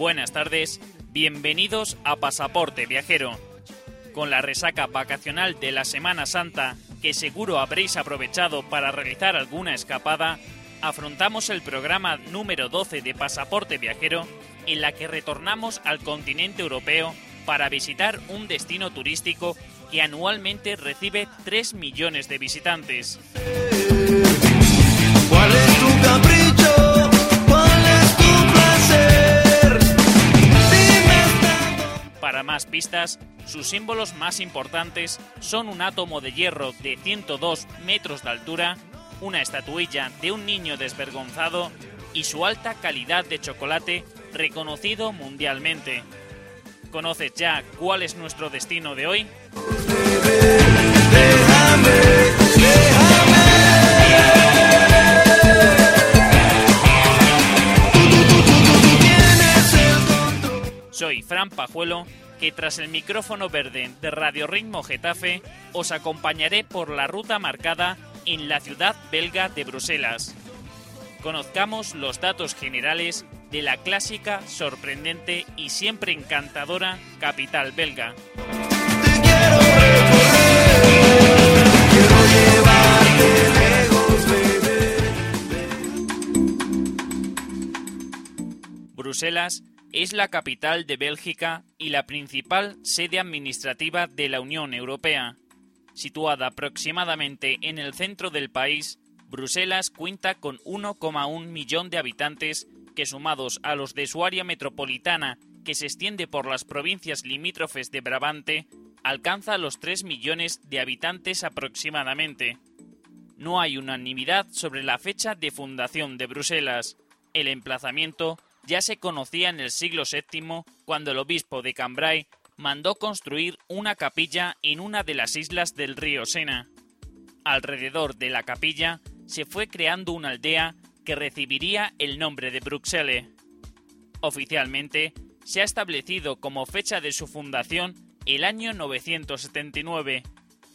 Buenas tardes, bienvenidos a Pasaporte Viajero. Con la resaca vacacional de la Semana Santa, que seguro habréis aprovechado para realizar alguna escapada, afrontamos el programa número 12 de Pasaporte Viajero, en la que retornamos al continente europeo para visitar un destino turístico que anualmente recibe 3 millones de visitantes. ¿Cuál es tu Para más pistas, sus símbolos más importantes son un átomo de hierro de 102 metros de altura, una estatuilla de un niño desvergonzado y su alta calidad de chocolate reconocido mundialmente. ¿Conoces ya cuál es nuestro destino de hoy? Soy Fran Pajuelo, que tras el micrófono verde de Radio Ritmo Getafe os acompañaré por la ruta marcada en la ciudad belga de Bruselas. Conozcamos los datos generales de la clásica, sorprendente y siempre encantadora capital belga. Bruselas es la capital de Bélgica y la principal sede administrativa de la Unión Europea. Situada aproximadamente en el centro del país, Bruselas cuenta con 1,1 millón de habitantes que sumados a los de su área metropolitana, que se extiende por las provincias limítrofes de Brabante, alcanza los 3 millones de habitantes aproximadamente. No hay unanimidad sobre la fecha de fundación de Bruselas. El emplazamiento ya se conocía en el siglo VII cuando el obispo de Cambrai mandó construir una capilla en una de las islas del río Sena. Alrededor de la capilla se fue creando una aldea que recibiría el nombre de Bruxelles. Oficialmente, se ha establecido como fecha de su fundación el año 979,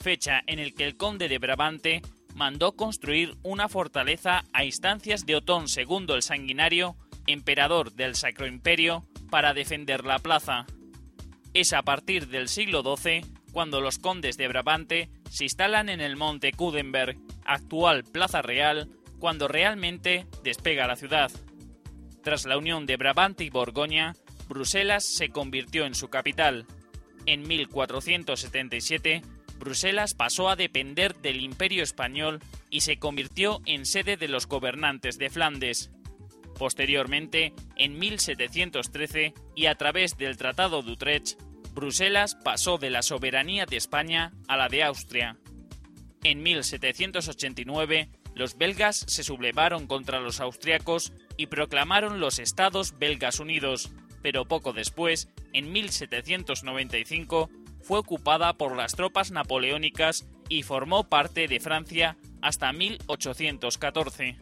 fecha en el que el conde de Brabante mandó construir una fortaleza a instancias de Otón II el Sanguinario, emperador del Sacro Imperio, para defender la plaza. Es a partir del siglo XII cuando los condes de Brabante se instalan en el monte Kudenberg, actual Plaza Real, cuando realmente despega la ciudad. Tras la unión de Brabante y Borgoña, Bruselas se convirtió en su capital. En 1477, Bruselas pasó a depender del Imperio español y se convirtió en sede de los gobernantes de Flandes. Posteriormente, en 1713 y a través del Tratado de Utrecht, Bruselas pasó de la soberanía de España a la de Austria. En 1789, los belgas se sublevaron contra los austriacos y proclamaron los Estados Belgas Unidos, pero poco después, en 1795, fue ocupada por las tropas napoleónicas y formó parte de Francia hasta 1814.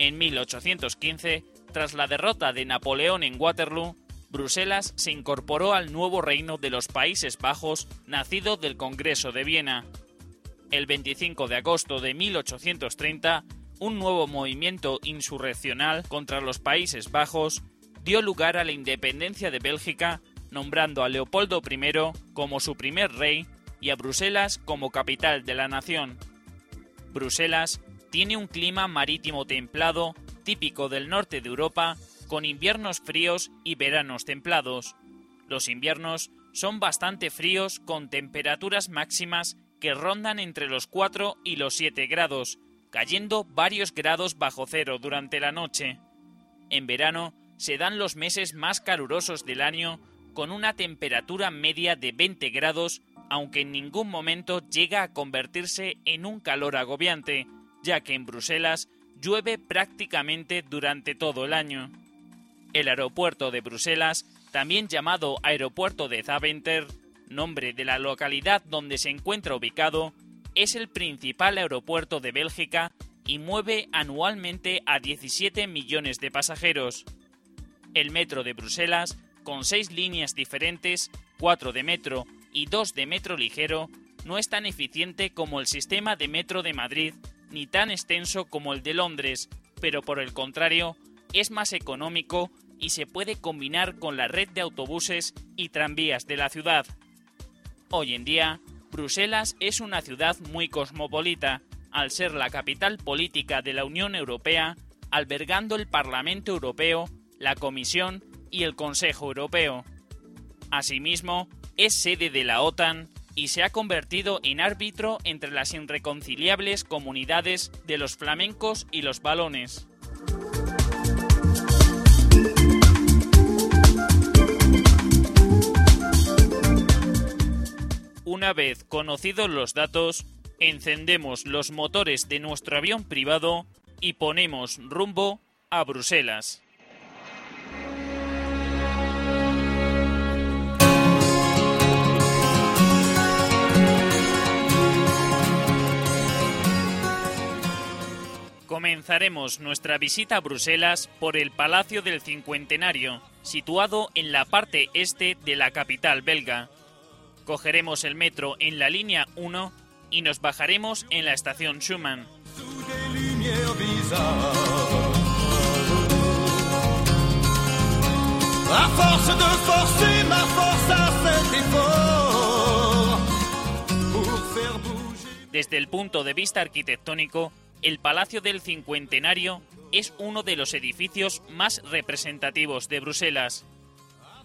En 1815, tras la derrota de Napoleón en Waterloo, Bruselas se incorporó al nuevo reino de los Países Bajos nacido del Congreso de Viena. El 25 de agosto de 1830, un nuevo movimiento insurreccional contra los Países Bajos dio lugar a la independencia de Bélgica, nombrando a Leopoldo I como su primer rey y a Bruselas como capital de la nación. Bruselas tiene un clima marítimo templado, típico del norte de Europa, con inviernos fríos y veranos templados. Los inviernos son bastante fríos con temperaturas máximas que rondan entre los 4 y los 7 grados, cayendo varios grados bajo cero durante la noche. En verano se dan los meses más calurosos del año con una temperatura media de 20 grados, aunque en ningún momento llega a convertirse en un calor agobiante, ya que en Bruselas llueve prácticamente durante todo el año. El aeropuerto de Bruselas, también llamado Aeropuerto de Zaventer, nombre de la localidad donde se encuentra ubicado, es el principal aeropuerto de Bélgica y mueve anualmente a 17 millones de pasajeros. El metro de Bruselas, con seis líneas diferentes, cuatro de metro y dos de metro ligero, no es tan eficiente como el sistema de metro de Madrid ni tan extenso como el de Londres, pero por el contrario, es más económico y se puede combinar con la red de autobuses y tranvías de la ciudad. Hoy en día, Bruselas es una ciudad muy cosmopolita, al ser la capital política de la Unión Europea, albergando el Parlamento Europeo, la Comisión y el Consejo Europeo. Asimismo, es sede de la OTAN y se ha convertido en árbitro entre las irreconciliables comunidades de los flamencos y los balones. Una vez conocidos los datos, encendemos los motores de nuestro avión privado y ponemos rumbo a Bruselas. Comenzaremos nuestra visita a Bruselas por el Palacio del Cincuentenario, situado en la parte este de la capital belga. Cogeremos el metro en la línea 1 y nos bajaremos en la estación Schumann. Desde el punto de vista arquitectónico, el Palacio del Cincuentenario es uno de los edificios más representativos de Bruselas.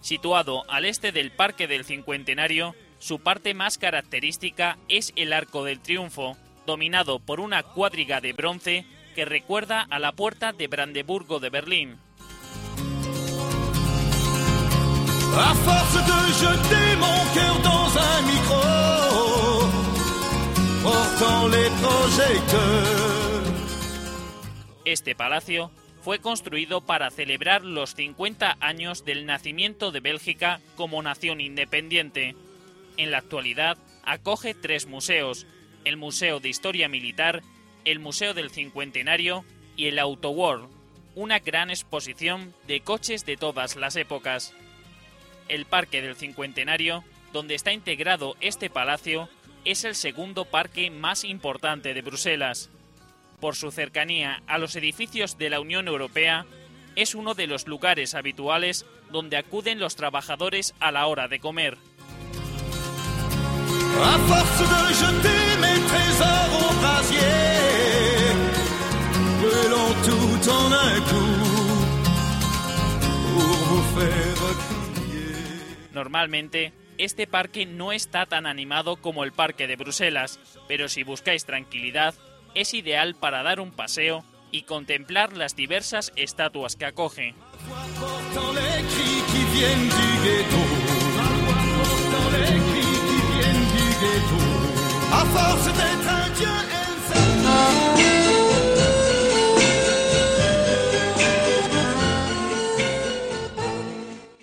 Situado al este del Parque del Cincuentenario, su parte más característica es el Arco del Triunfo, dominado por una cuadriga de bronce que recuerda a la Puerta de Brandeburgo de Berlín. Force de jeter cœur un micro. Este palacio fue construido para celebrar los 50 años del nacimiento de Bélgica como nación independiente. En la actualidad acoge tres museos, el Museo de Historia Militar, el Museo del Cincuentenario y el Auto World, una gran exposición de coches de todas las épocas. El Parque del Cincuentenario, donde está integrado este palacio, es el segundo parque más importante de Bruselas. Por su cercanía a los edificios de la Unión Europea, es uno de los lugares habituales donde acuden los trabajadores a la hora de comer. À force de jeter mes trésors au brasier, brûlons tout en un coup pour vous faire crier. Normalmente, este parque no está tan animado como el parque de Bruselas, pero si buscáis tranquilidad, es ideal para dar un paseo y contemplar las diversas estatuas que acoge.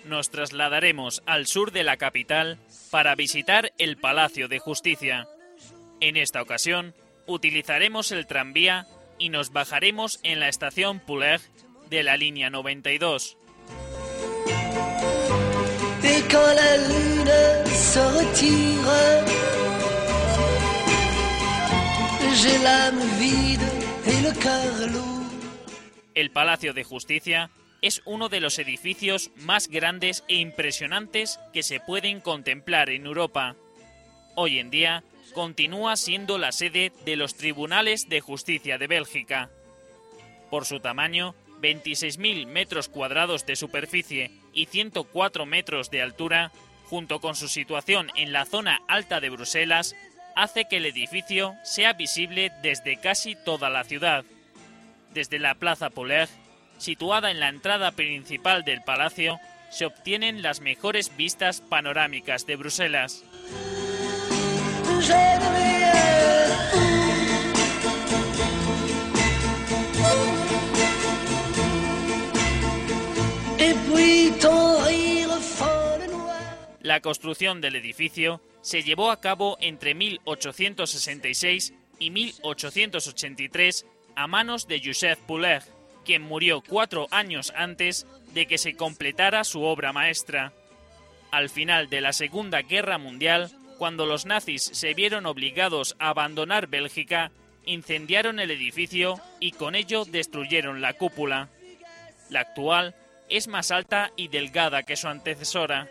Nos trasladaremos al sur de la capital para visitar el Palacio de Justicia. En esta ocasión, utilizaremos el tranvía y nos bajaremos en la estación Puleg de la línea 92. Et quand la lune se retire, j'ai l'âme vide et le cœur lourd. El Palacio de Justicia es uno de los edificios más grandes e impresionantes que se pueden contemplar en Europa. Hoy en día continúa siendo la sede de los Tribunales de Justicia de Bélgica. Por su tamaño, 26.000 metros cuadrados de superficie y 104 metros de altura, junto con su situación en la zona alta de Bruselas, hace que el edificio sea visible desde casi toda la ciudad. Desde la Plaza Poler, situada en la entrada principal del palacio, se obtienen las mejores vistas panorámicas de Bruselas. La construcción del edificio se llevó a cabo entre 1866 y 1883 a manos de Joseph Poulet, quien murió cuatro años antes de que se completara su obra maestra. Al final de la Segunda Guerra Mundial, cuando los nazis se vieron obligados a abandonar Bélgica, incendiaron el edificio y con ello destruyeron la cúpula. La actual es más alta y delgada que su antecesora.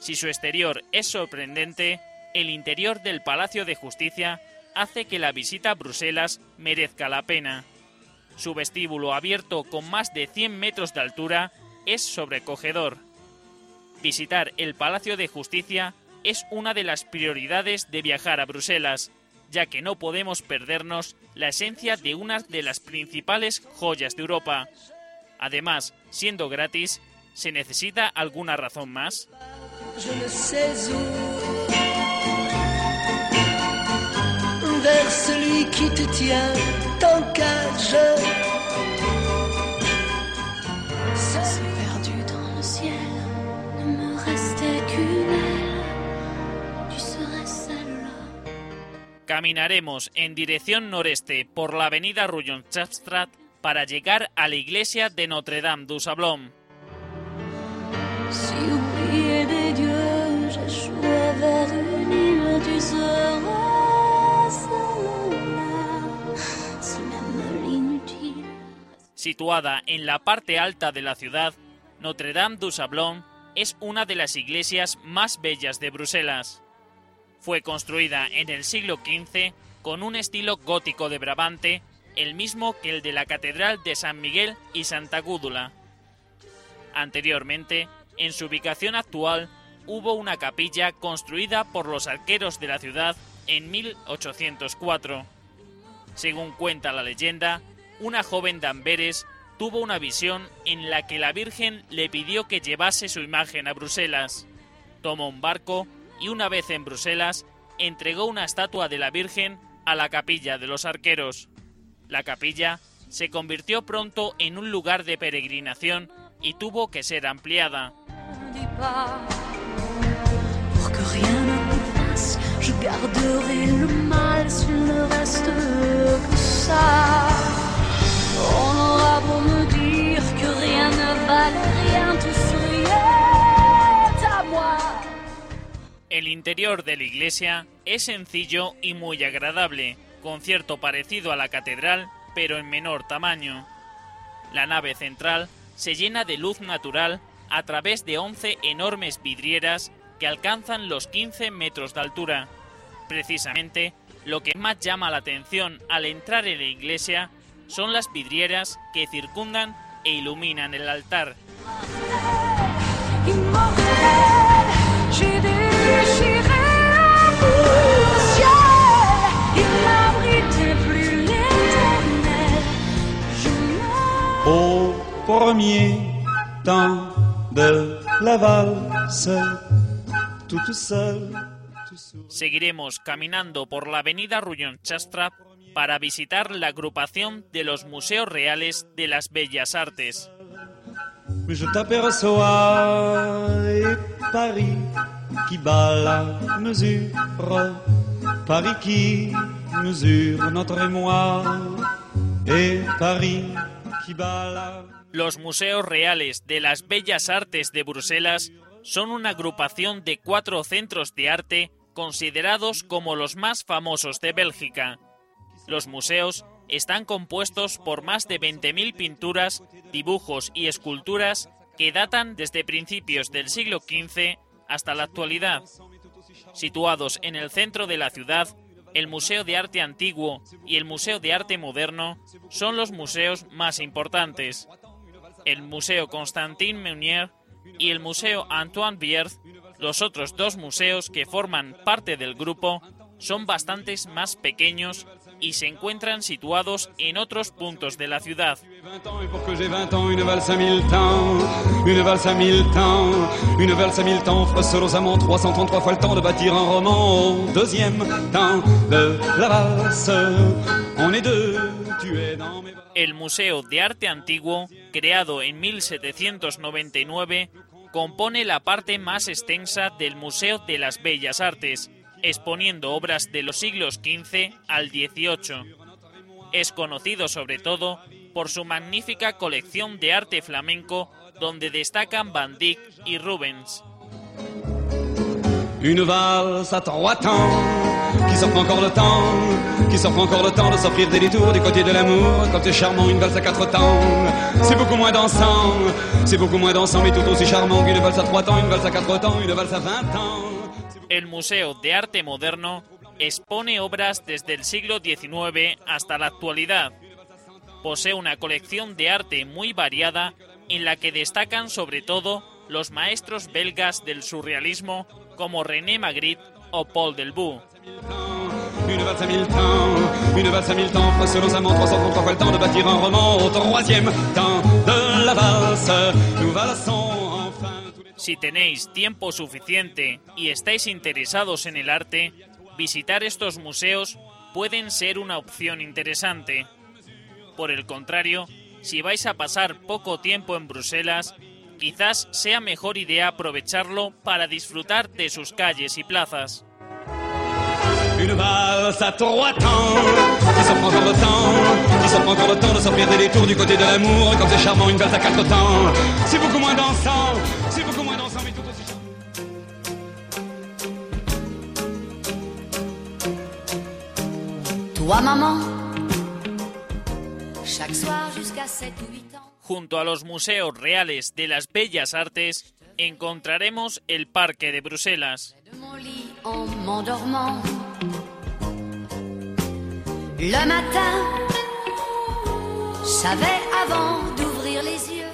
Si su exterior es sorprendente, el interior del Palacio de Justicia hace que la visita a Bruselas merezca la pena. Su vestíbulo abierto con más de 100 metros de altura es sobrecogedor. Visitar el Palacio de Justicia es una de las prioridades de viajar a Bruselas, ya que no podemos perdernos la esencia de una de las principales joyas de Europa. Además, siendo gratis, ¿se necesita alguna razón más? Caminaremos en dirección noreste por la avenida Rouillon-Chapstrat para llegar a la iglesia de Notre-Dame du Sablon. Situada en la parte alta de la ciudad, Notre-Dame du Sablon es una de las iglesias más bellas de Bruselas. Fue construida en el siglo XV con un estilo gótico de Brabante, el mismo que el de la Catedral de San Miguel y Santa Gúdula. Anteriormente, en su ubicación actual, hubo una capilla construida por los arqueros de la ciudad en 1804. Según cuenta la leyenda, una joven de Amberes tuvo una visión en la que la Virgen le pidió que llevase su imagen a Bruselas. Tomó un barco y una vez en Bruselas entregó una estatua de la Virgen a la capilla de los arqueros. La capilla se convirtió pronto en un lugar de peregrinación y tuvo que ser ampliada. El interior de la iglesia es sencillo y muy agradable, con cierto parecido a la catedral, pero en menor tamaño. La nave central se llena de luz natural a través de 11 enormes vidrieras que alcanzan los 15 metros de altura. Precisamente, lo que más llama la atención al entrar en la iglesia son las vidrieras que circundan e iluminan el altar. Seguiremos caminando por la avenida Rouillon-Chastrap para visitar la agrupación de los Museos Reales de las Bellas Artes. los Museos Reales de las Bellas Artes de Bruselas son una agrupación de cuatro centros de arte considerados como los más famosos de Bélgica. Los museos están compuestos por más de 20.000 pinturas, dibujos y esculturas que datan desde principios del siglo XV hasta la actualidad. Situados en el centro de la ciudad, el Museo de Arte Antiguo y el Museo de Arte Moderno son los museos más importantes. El Museo Constantin Meunier y el Museo Antoine Bierth, los otros dos museos que forman parte del grupo, son bastantes más pequeños y se encuentran situados en otros puntos de la ciudad. El Museo de Arte Antiguo, creado en 1799, compone la parte más extensa del Museo de las Bellas Artes, exponiendo obras de los siglos XV al XVIII. Es conocido sobre todo por su magnífica colección de arte flamenco, donde destacan Van Dyck y Rubens. Une valse à trois temps, qui s'offre encore le temps, qui s'offre encore le temps de s'offrir des détours du côté de l'amour. Quand c'est charmant, une valse à quatre temps, c'est beaucoup moins dansant, c'est beaucoup moins dansant, mais tout aussi charmant qu'une valse à trois temps, une valse à quatre temps, une valse à vingt ans. El Museo de Arte Moderno expone obras desde el siglo XIX hasta la actualidad. Posee una colección de arte muy variada en la que destacan sobre todo los maestros belgas del surrealismo como René Magritte o Paul Delvaux. Une valse temps, valse temps, précieusement 333 fois le temps de bâtir un roman au troisième temps de la valse. Nous Si tenéis tiempo suficiente y estáis interesados en el arte, visitar estos museos pueden ser una opción interesante. Por el contrario, si vais a pasar poco tiempo en Bruselas, quizás sea mejor idea aprovecharlo para disfrutar de sus calles y plazas. Toi, maman, chaque soir jusqu'à 7 ou 8 ans. Junto a los museos reales de las bellas artes, encontraremos el Parque de Bruselas. de mon lit en m'endormant. Le matin, savais avant d'ouvrir les yeux.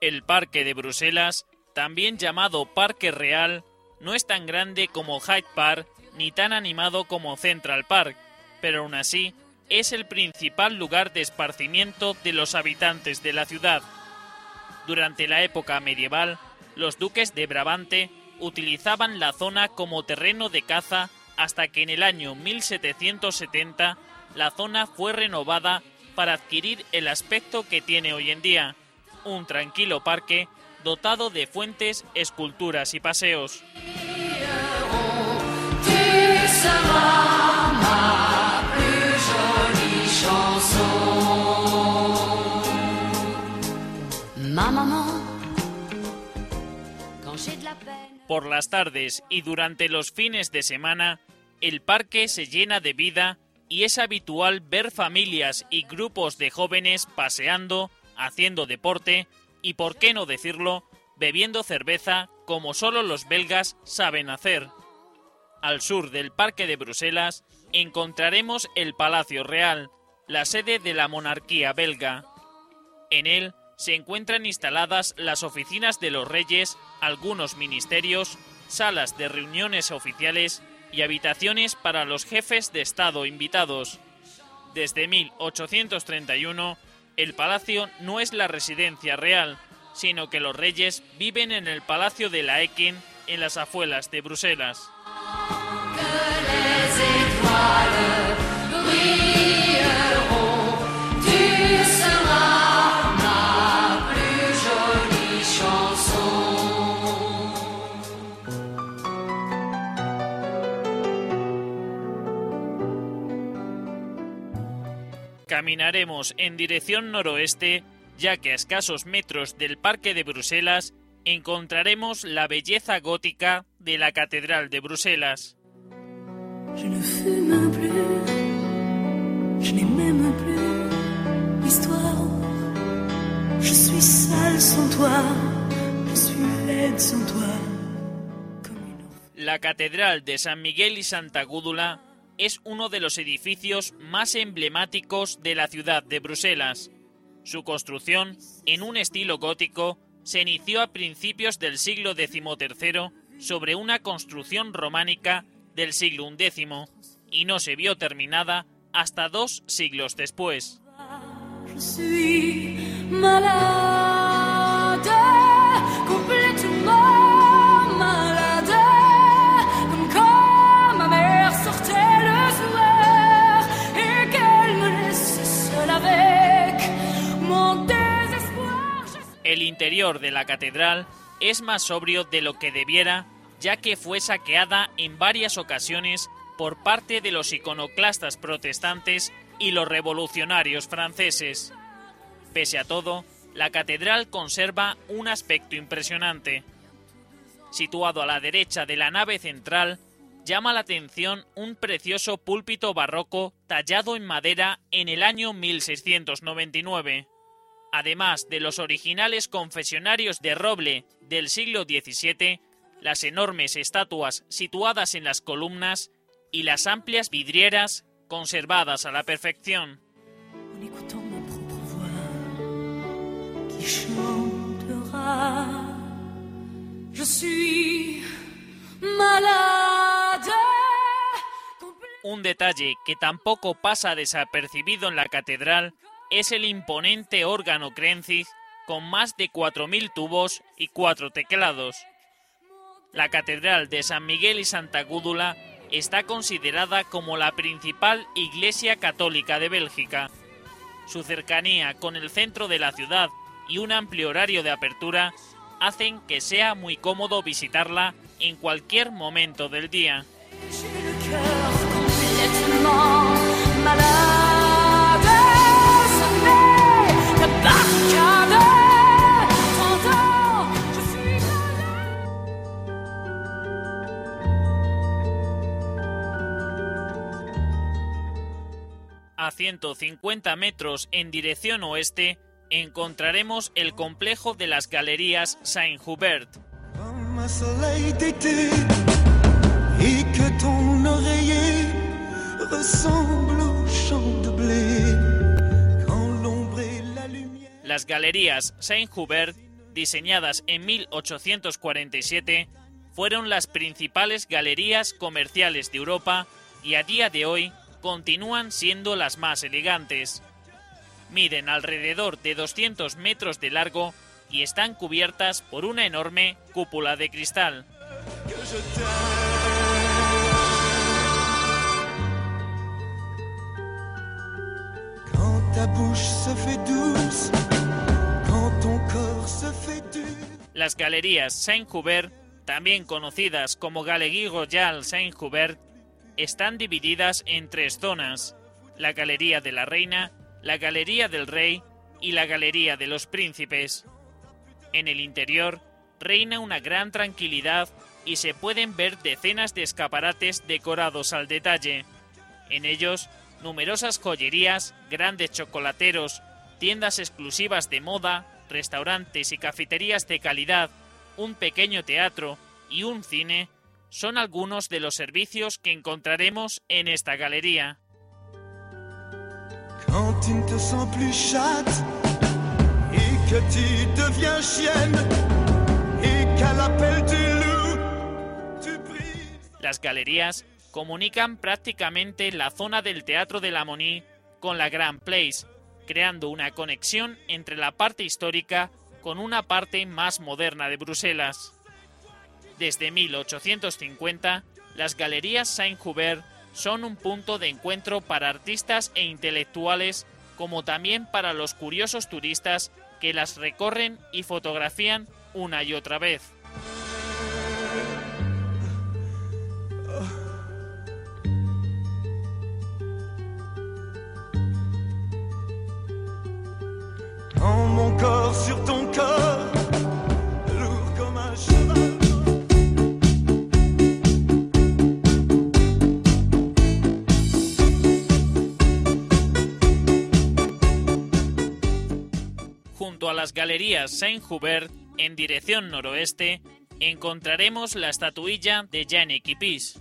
El Parque de Bruselas, también llamado Parque Real, no es tan grande como Hyde Park ni tan animado como Central Park, pero aún así es el principal lugar de esparcimiento de los habitantes de la ciudad. Durante la época medieval, los duques de Brabante utilizaban la zona como terreno de caza hasta que en el año 1770 la zona fue renovada para adquirir el aspecto que tiene hoy en día, un tranquilo parque dotado de fuentes, esculturas y paseos. Por las tardes y durante los fines de semana, el parque se llena de vida y es habitual ver familias y grupos de jóvenes paseando, haciendo deporte y, por qué no decirlo, bebiendo cerveza como solo los belgas saben hacer. Al sur del Parque de Bruselas encontraremos el Palacio Real, la sede de la monarquía belga. En él se encuentran instaladas las oficinas de los reyes, algunos ministerios, salas de reuniones oficiales y habitaciones para los jefes de Estado invitados. Desde 1831, el palacio no es la residencia real, sino que los reyes viven en el Palacio de la en las afueras de Bruselas. caminaremos en dirección noroeste, ya que a escasos metros del Parque de Bruselas encontraremos la belleza gótica de la Catedral de Bruselas. La Catedral de San Miguel y Santa Gúdula es uno de los edificios más emblemáticos de la ciudad de Bruselas. Su construcción, en un estilo gótico, se inició a principios del siglo XIII sobre una construcción románica del siglo XI y no se vio terminada hasta dos siglos después. El interior de la catedral es más sobrio de lo que debiera, ya que fue saqueada en varias ocasiones por parte de los iconoclastas protestantes y los revolucionarios franceses. Pese a todo, la catedral conserva un aspecto impresionante. Situado a la derecha de la nave central, llama la atención un precioso púlpito barroco tallado en madera en el año 1699 además de los originales confesionarios de roble del siglo XVII, las enormes estatuas situadas en las columnas y las amplias vidrieras conservadas a la perfección. Un detalle que tampoco pasa desapercibido en la catedral es el imponente órgano Krenzig con más de 4.000 tubos y cuatro teclados. La Catedral de San Miguel y Santa Gúdula está considerada como la principal iglesia católica de Bélgica. Su cercanía con el centro de la ciudad y un amplio horario de apertura hacen que sea muy cómodo visitarla en cualquier momento del día. A 150 metros en dirección oeste encontraremos el complejo de las Galerías Saint-Hubert. Las Galerías Saint-Hubert, diseñadas en 1847, fueron las principales galerías comerciales de Europa y a día de hoy continúan siendo las más elegantes. Miden alrededor de 200 metros de largo y están cubiertas por una enorme cúpula de cristal. Las galerías Saint-Hubert, también conocidas como Galerie Royale Saint-Hubert, están divididas en tres zonas: la Galería de la Reina, la Galería del Rey y la Galería de los Príncipes. En el interior reina una gran tranquilidad y se pueden ver decenas de escaparates decorados al detalle. En ellos, numerosas joyerías, grandes chocolateros, tiendas exclusivas de moda, restaurantes y cafeterías de calidad, un pequeño teatro y un cine son algunos de los servicios que encontraremos en esta galería. Quand tu ne te sens plus chatte et que tu deviens chienne et qu'à l'appel du loup, tu brises. Las galerías comunican prácticamente la zona del Teatro de la Monnaie con la Grand Place, creando una conexión entre la parte histórica con una parte más moderna de Bruselas. Desde 1850, las galerías Saint-Hubert son un punto de encuentro para artistas e intelectuales, como también para los curiosos turistas que las recorren y fotografían una y otra vez. Las galerías Saint-Hubert, en dirección noroeste, encontraremos la estatuilla de Jeanne Kipis.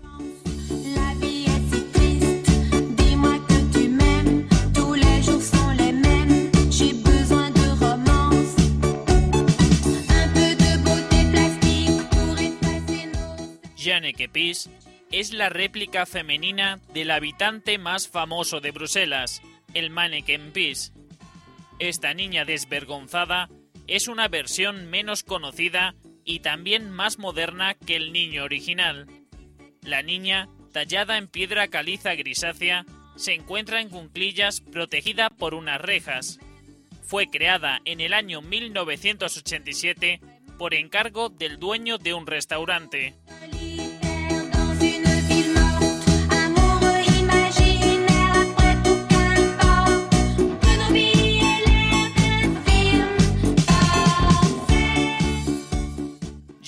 Jeanne Kepis es la réplica femenina del habitante más famoso de Bruselas, el Manneken Pis. Esta niña desvergonzada es una versión menos conocida y también más moderna que el niño original. La niña, tallada en piedra caliza grisácea, se encuentra en cunclillas protegida por unas rejas. Fue creada en el año 1987 por encargo del dueño de un restaurante.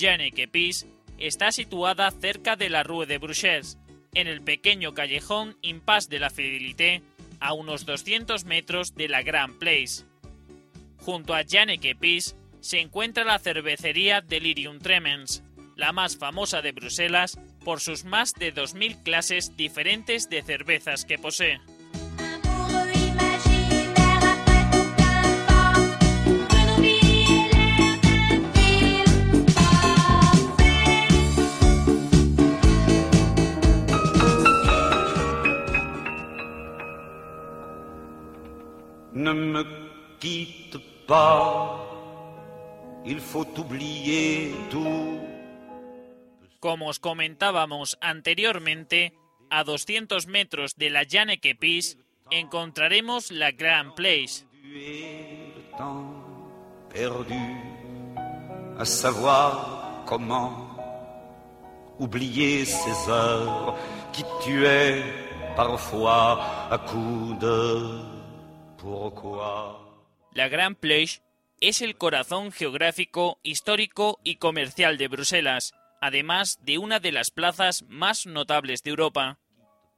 Jeanne Kepis está situada cerca de la Rue de Bruxelles, en el pequeño callejón Impasse de la Fidelité, a unos 200 metros de la Grand Place. Junto a Jeanne Kepis se encuentra la cervecería Delirium Tremens, la más famosa de Bruselas por sus más de 2.000 clases diferentes de cervezas que posee. Ne me quitte pas, il faut oublier tout. Como os comentábamos anteriormente, a 200 metros de la Janneke Pis encontraremos la Grand Place, perdu, à savoir comment oublier ces heures qui tuaient parfois à coups de. La Grand Place es el corazón geográfico, histórico y comercial de Bruselas, además de una de las plazas más notables de Europa.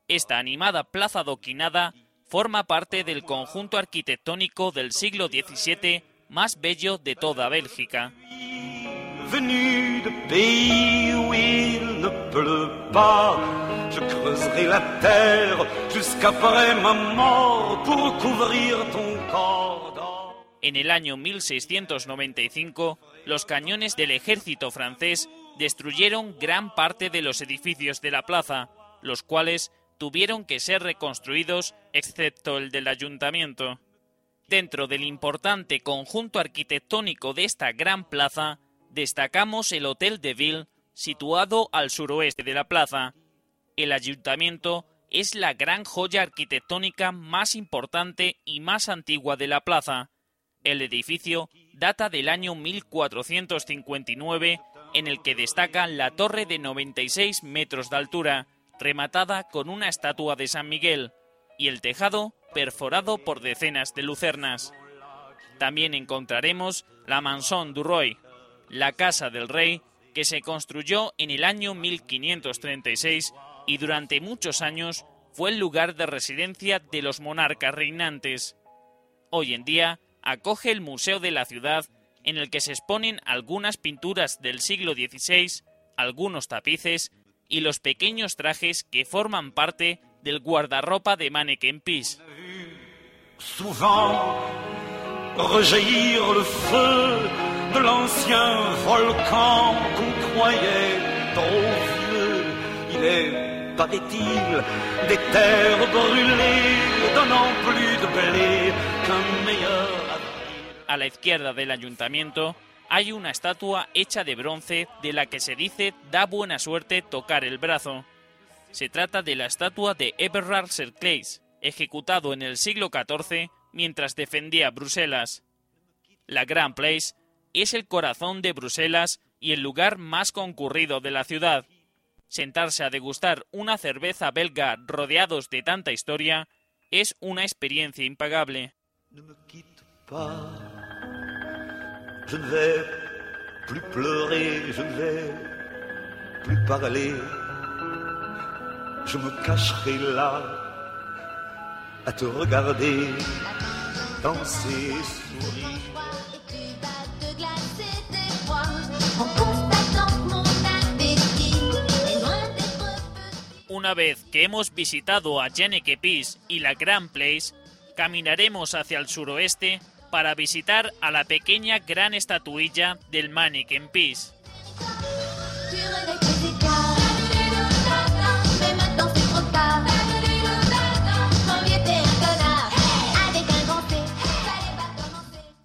Esta animada plaza adoquinada forma parte del conjunto arquitectónico del siglo XVII más bello de toda Bélgica. Venu de où il ne pas, je creuserai la terre jusqu'après ma mort pour couvrir ton corps. En el año 1695, los cañones del ejército francés destruyeron gran parte de los edificios de la plaza, los cuales tuvieron que ser reconstruidos excepto el del ayuntamiento. Dentro del importante conjunto arquitectónico de esta gran plaza, destacamos el Hotel de Ville, situado al suroeste de la plaza. El ayuntamiento es la gran joya arquitectónica más importante y más antigua de la plaza. El edificio data del año 1459, en el que destaca la torre de 96 metros de altura, rematada con una estatua de San Miguel, y el tejado perforado por decenas de lucernas. También encontraremos la Mansion du Roi, la casa del rey, que se construyó en el año 1536 y durante muchos años fue el lugar de residencia de los monarcas reinantes. Hoy en día acoge el Museo de la Ciudad, en el que se exponen algunas pinturas del siglo XVI, algunos tapices y los pequeños trajes que forman parte del guardarropa de Manneken Pis. De l'ancien volcan qu'on croyait trop vieux. Il est, paraît-il, des terres brûlées, donnant plus de blé qu'un meilleur. A la izquierda del ayuntamiento hay una estatua hecha de bronce de la que se dice da buena suerte tocar el brazo. Se trata de la estatua de Eberhard Serclaes, ejecutado en el siglo XIV mientras defendía Bruselas. La Grand Place es el corazón de Bruselas y el lugar más concurrido de la ciudad. Sentarse a degustar una cerveza belga rodeados de tanta historia es una experiencia impagable. Ne me je ne vais plus pleurer, je vais plus parler. Me cacherai là à te regarder danser, sourire. Una vez que hemos visitado a Jenneke Peace y la Grand Place, caminaremos hacia el suroeste para visitar a la pequeña gran estatuilla del Mannequin Peace.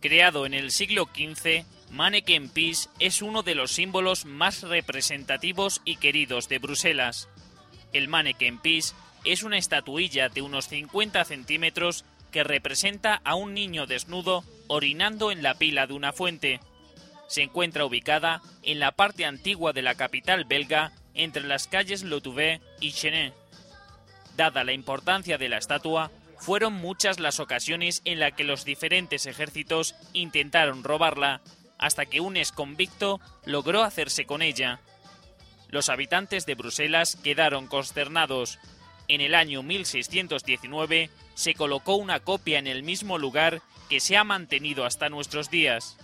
Creado en el siglo XV, Mannequin Peace es uno de los símbolos más representativos y queridos de Bruselas. El Mannequin Peace es una estatuilla de unos 50 centímetros que representa a un niño desnudo orinando en la pila de una fuente. Se encuentra ubicada en la parte antigua de la capital belga, entre las calles Lotouvé y Chenet. Dada la importancia de la estatua, fueron muchas las ocasiones en las que los diferentes ejércitos intentaron robarla, hasta que un exconvicto logró hacerse con ella. Los habitantes de Bruselas quedaron consternados. En el año 1619 se colocó una copia en el mismo lugar que se ha mantenido hasta nuestros días.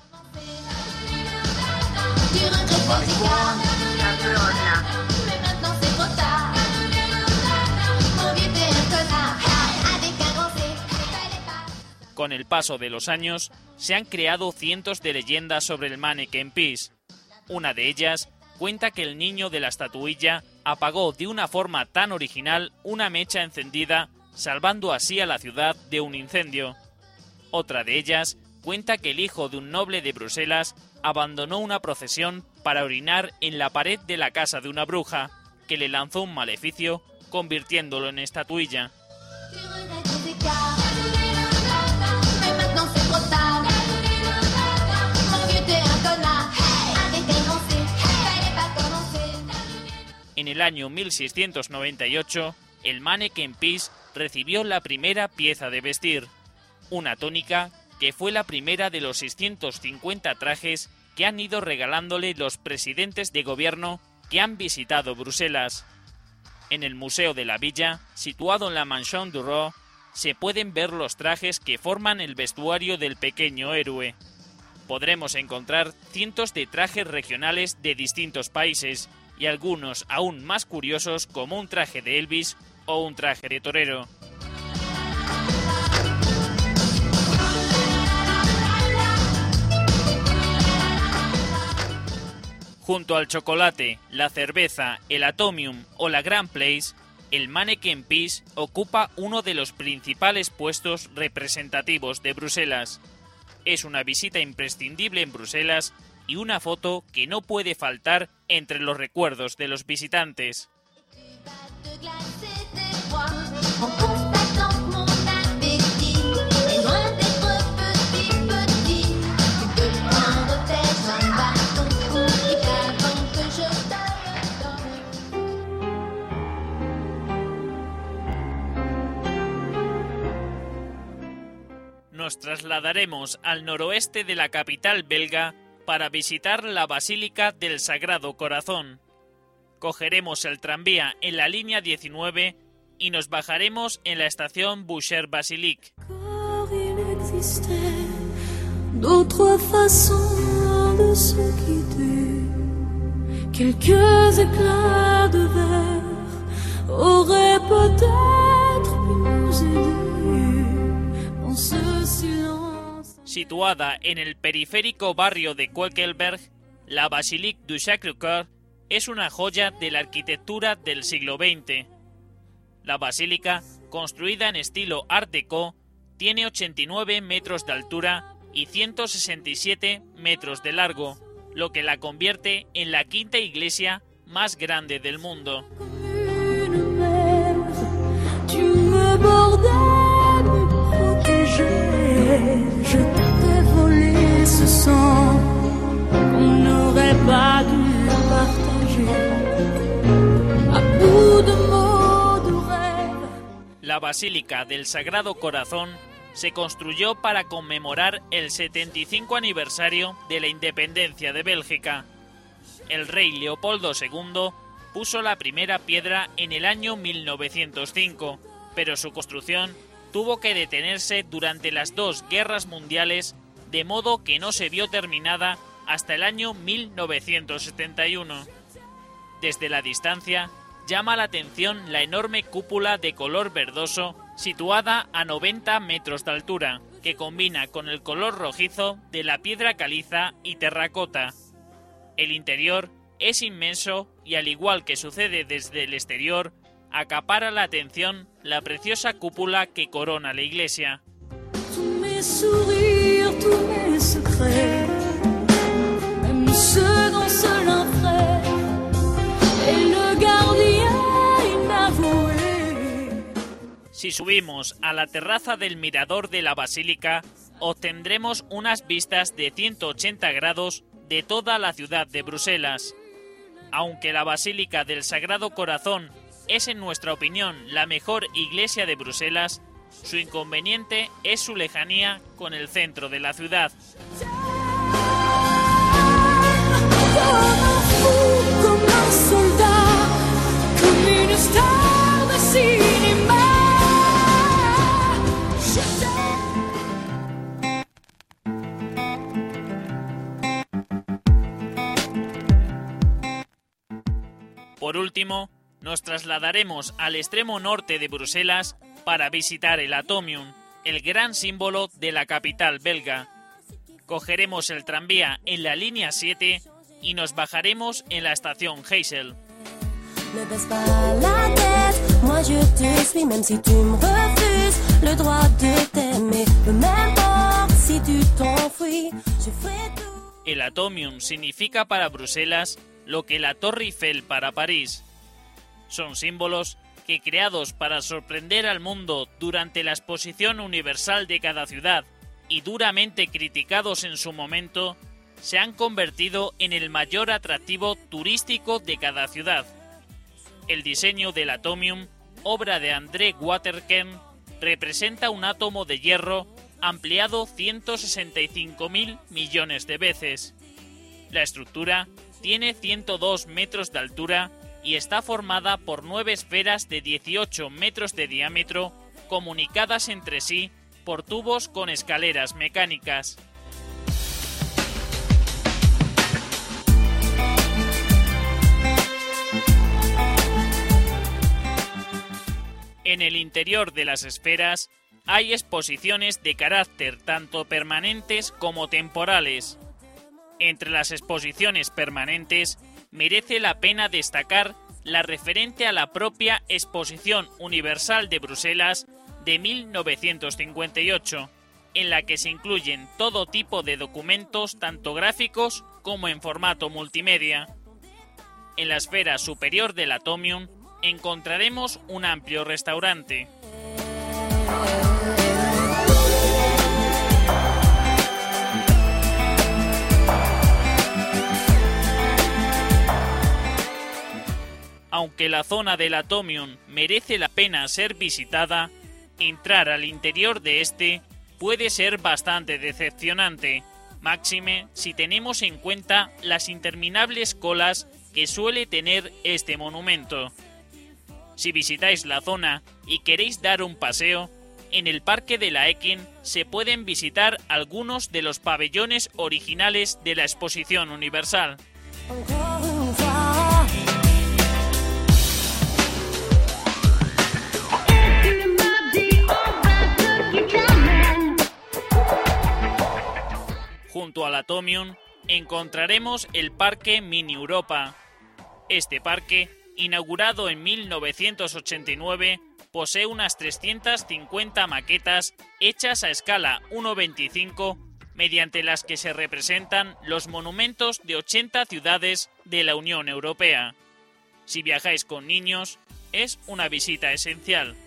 Con el paso de los años, se han creado cientos de leyendas sobre el Mannequin Peace. Una de ellas cuenta que el niño de la estatuilla apagó de una forma tan original una mecha encendida, salvando así a la ciudad de un incendio. Otra de ellas cuenta que el hijo de un noble de Bruselas abandonó una procesión para orinar en la pared de la casa de una bruja, que le lanzó un maleficio, convirtiéndolo en estatuilla. En el año 1698, el Mannequin Peace recibió la primera pieza de vestir, una tónica que fue la primera de los 650 trajes que han ido regalándole los presidentes de gobierno que han visitado Bruselas. En el Museo de la Villa, situado en la Mansion du Roi, se pueden ver los trajes que forman el vestuario del pequeño héroe. Podremos encontrar cientos de trajes regionales de distintos países y algunos aún más curiosos como un traje de Elvis o un traje de torero. Junto al chocolate, la cerveza, el Atomium o la Grand Place, el Mannequin Peace ocupa uno de los principales puestos representativos de Bruselas. Es una visita imprescindible en Bruselas y una foto que no puede faltar entre los recuerdos de los visitantes. Nos trasladaremos al noroeste de la capital belga para visitar la Basílica del Sagrado Corazón. Cogeremos el tranvía en la línea 19 y nos bajaremos en la estación Boucher Basilique. D'autres façons de se quitter. Quelques éclats de verre auraient peut-être pu nous aider. Situada en el periférico barrio de Queckelberg, la Basilique du Sacré-Cœur es una joya de la arquitectura del siglo XX. La basílica, construida en estilo Art Deco, tiene 89 metros de altura y 167 metros de largo, lo que la convierte en la quinta iglesia más grande del mundo. La Basílica del Sagrado Corazón se construyó para conmemorar el 75 aniversario de la independencia de Bélgica. El rey Leopoldo II puso la primera piedra en el año 1905, pero su construcción tuvo que detenerse durante las dos guerras mundiales, de modo que no se vio terminada hasta el año 1971. Desde la distancia, llama la atención la enorme cúpula de color verdoso situada a 90 metros de altura, que combina con el color rojizo de la piedra caliza y terracota. El interior es inmenso y al igual que sucede desde el exterior, acapara la atención la preciosa cúpula que corona la iglesia. Si subimos a la terraza del mirador de la basílica, obtendremos unas vistas de 180 grados de toda la ciudad de Bruselas. Aunque la Basílica del Sagrado Corazón es en nuestra opinión la mejor iglesia de Bruselas, su inconveniente es su lejanía con el centro de la ciudad. Por último, nos trasladaremos al extremo norte de Bruselas para visitar el Atomium, el gran símbolo de la capital belga. Cogeremos el tranvía en la línea 7 y nos bajaremos en la estación Heysel. Ne baisse pas la tête, moi je te suis, même si tu me refuses le droit de t'aimer. Peu m'importe si tu t'enfuis, je ferai tout. El Atomium significa para Bruselas lo que la Torre Eiffel para París. Son símbolos que creados para sorprender al mundo durante la exposición universal de cada ciudad y duramente criticados en su momento, se han convertido en el mayor atractivo turístico de cada ciudad. El diseño del Atomium, obra de André Waterkern, representa un átomo de hierro ampliado 165.000 millones de veces. La estructura tiene 102 metros de altura y está formada por nueve esferas de 18 metros de diámetro comunicadas entre sí por tubos con escaleras mecánicas. En el interior de las esferas hay exposiciones de carácter tanto permanentes como temporales. Entre las exposiciones permanentes merece la pena destacar la referente a la propia Exposición Universal de Bruselas de 1958, en la que se incluyen todo tipo de documentos tanto gráficos como en formato multimedia. En la esfera superior del Atomium encontraremos un amplio restaurante. Aunque la zona del Atomium merece la pena ser visitada, entrar al interior de este puede ser bastante decepcionante, máxime si tenemos en cuenta las interminables colas que suele tener este monumento. Si visitáis la zona y queréis dar un paseo, en el Parque de la Ekin se pueden visitar algunos de los pabellones originales de la Exposición Universal. Junto al Atomium encontraremos el Parque Mini Europa. Este parque, inaugurado en 1989, posee unas 350 maquetas hechas a escala 1.25 mediante las que se representan los monumentos de 80 ciudades de la Unión Europea. Si viajáis con niños, es una visita esencial.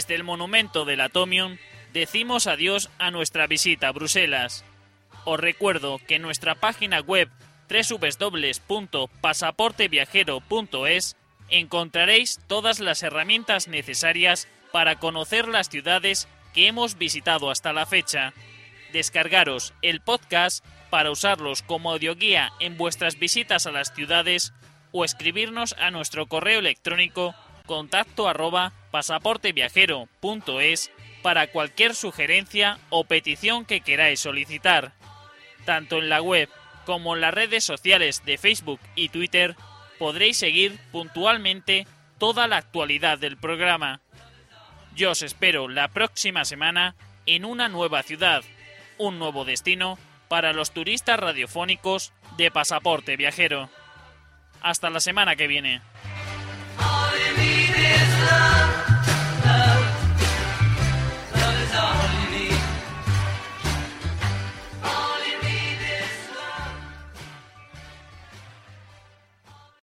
Desde el monumento del Atomium decimos adiós a nuestra visita a Bruselas. Os recuerdo que en nuestra página web www.pasaporteviajero.es encontraréis todas las herramientas necesarias para conocer las ciudades que hemos visitado hasta la fecha. Descargaros el podcast para usarlos como audioguía en vuestras visitas a las ciudades o escribirnos a nuestro correo electrónico contacto pasaporteviajero.es para cualquier sugerencia o petición que queráis solicitar. Tanto en la web como en las redes sociales de Facebook y Twitter podréis seguir puntualmente toda la actualidad del programa. Yo os espero la próxima semana en una nueva ciudad, un nuevo destino para los turistas radiofónicos de Pasaporte Viajero. Hasta la semana que viene.